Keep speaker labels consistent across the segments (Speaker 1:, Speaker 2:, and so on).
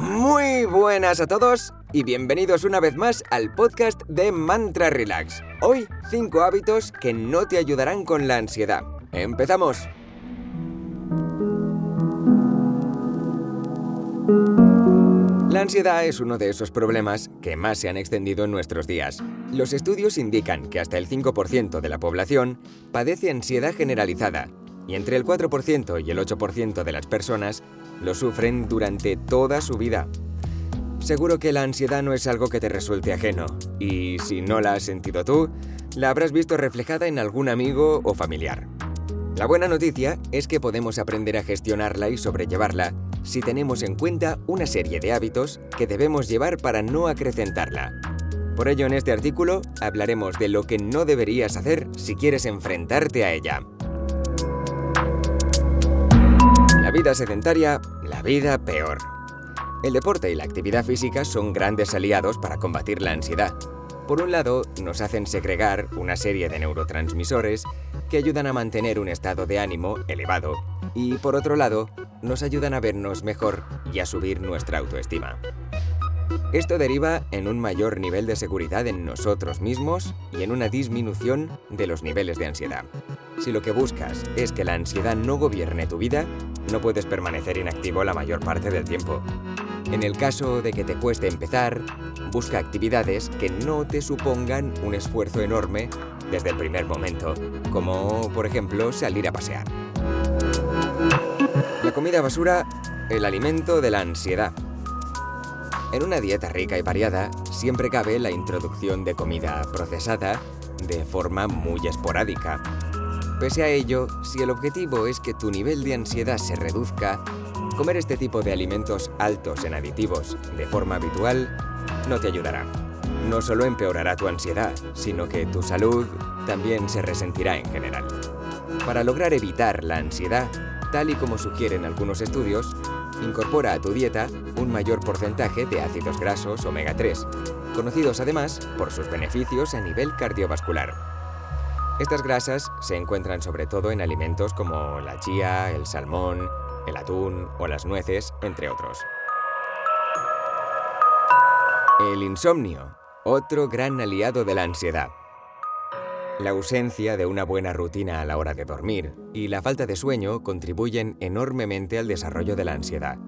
Speaker 1: Muy buenas a todos y bienvenidos una vez más al podcast de Mantra Relax. Hoy, 5 hábitos que no te ayudarán con la ansiedad. ¡Empezamos! La ansiedad es uno de esos problemas que más se han extendido en nuestros días. Los estudios indican que hasta el 5% de la población padece ansiedad generalizada y entre el 4% y el 8% de las personas lo sufren durante toda su vida. Seguro que la ansiedad no es algo que te resulte ajeno y si no la has sentido tú, la habrás visto reflejada en algún amigo o familiar. La buena noticia es que podemos aprender a gestionarla y sobrellevarla si tenemos en cuenta una serie de hábitos que debemos llevar para no acrecentarla. Por ello, en este artículo hablaremos de lo que no deberías hacer si quieres enfrentarte a ella. Vida sedentaria, la vida peor. El deporte y la actividad física son grandes aliados para combatir la ansiedad. Por un lado, nos hacen segregar una serie de neurotransmisores que ayudan a mantener un estado de ánimo elevado y por otro lado, nos ayudan a vernos mejor y a subir nuestra autoestima. Esto deriva en un mayor nivel de seguridad en nosotros mismos y en una disminución de los niveles de ansiedad. Si lo que buscas es que la ansiedad no gobierne tu vida, no puedes permanecer inactivo la mayor parte del tiempo. En el caso de que te cueste empezar, busca actividades que no te supongan un esfuerzo enorme desde el primer momento, como por ejemplo salir a pasear. La comida basura, el alimento de la ansiedad. En una dieta rica y variada, siempre cabe la introducción de comida procesada de forma muy esporádica. Pese a ello, si el objetivo es que tu nivel de ansiedad se reduzca, comer este tipo de alimentos altos en aditivos de forma habitual no te ayudará. No solo empeorará tu ansiedad, sino que tu salud también se resentirá en general. Para lograr evitar la ansiedad, tal y como sugieren algunos estudios, incorpora a tu dieta un mayor porcentaje de ácidos grasos omega 3, conocidos además por sus beneficios a nivel cardiovascular. Estas grasas se encuentran sobre todo en alimentos como la chía, el salmón, el atún o las nueces, entre otros. El insomnio, otro gran aliado de la ansiedad. La ausencia de una buena rutina a la hora de dormir y la falta de sueño contribuyen enormemente al desarrollo de la ansiedad.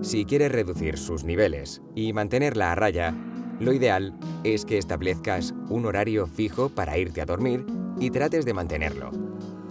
Speaker 1: Si quieres reducir sus niveles y mantenerla a raya, lo ideal es que establezcas un horario fijo para irte a dormir y trates de mantenerlo.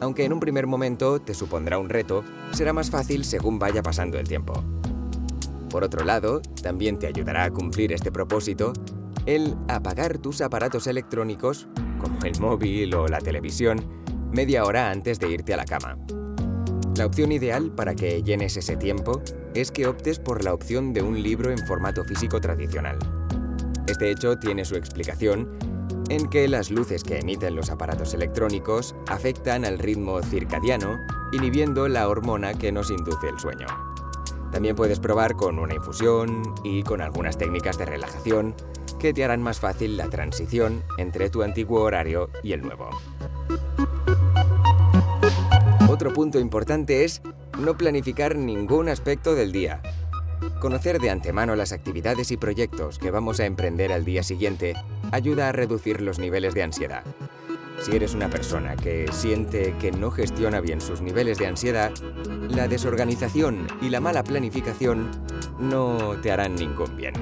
Speaker 1: Aunque en un primer momento te supondrá un reto, será más fácil según vaya pasando el tiempo. Por otro lado, también te ayudará a cumplir este propósito el apagar tus aparatos electrónicos como el móvil o la televisión, media hora antes de irte a la cama. La opción ideal para que llenes ese tiempo es que optes por la opción de un libro en formato físico tradicional. Este hecho tiene su explicación en que las luces que emiten los aparatos electrónicos afectan al ritmo circadiano, inhibiendo la hormona que nos induce el sueño. También puedes probar con una infusión y con algunas técnicas de relajación que te harán más fácil la transición entre tu antiguo horario y el nuevo. Otro punto importante es no planificar ningún aspecto del día. Conocer de antemano las actividades y proyectos que vamos a emprender al día siguiente ayuda a reducir los niveles de ansiedad. Si eres una persona que siente que no gestiona bien sus niveles de ansiedad, la desorganización y la mala planificación no te harán ningún bien.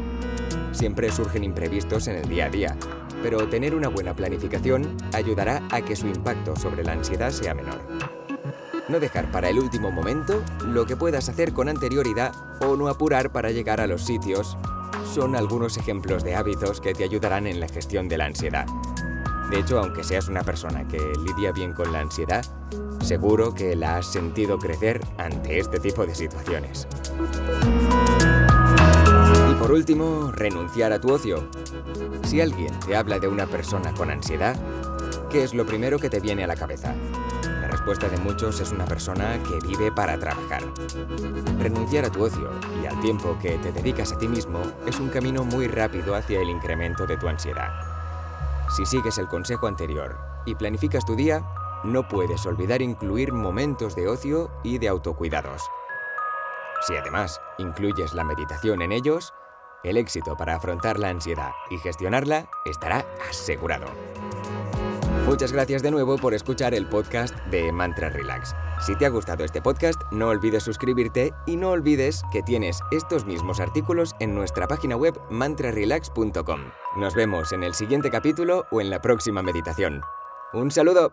Speaker 1: Siempre surgen imprevistos en el día a día, pero tener una buena planificación ayudará a que su impacto sobre la ansiedad sea menor. No dejar para el último momento lo que puedas hacer con anterioridad o no apurar para llegar a los sitios son algunos ejemplos de hábitos que te ayudarán en la gestión de la ansiedad. De hecho, aunque seas una persona que lidia bien con la ansiedad, seguro que la has sentido crecer ante este tipo de situaciones. por último, renunciar a tu ocio. Si alguien te habla de una persona con ansiedad, ¿qué es lo primero que te viene a la cabeza? Respuesta de muchos es una persona que vive para trabajar. Renunciar a tu ocio y al tiempo que te dedicas a ti mismo es un camino muy rápido hacia el incremento de tu ansiedad. Si sigues el consejo anterior y planificas tu día, no puedes olvidar incluir momentos de ocio y de autocuidados. Si además incluyes la meditación en ellos, el éxito para afrontar la ansiedad y gestionarla estará asegurado. Muchas gracias de nuevo por escuchar el podcast de Mantra Relax. Si te ha gustado este podcast, no olvides suscribirte y no olvides que tienes estos mismos artículos en nuestra página web mantrarelax.com. Nos vemos en el siguiente capítulo o en la próxima meditación. Un saludo.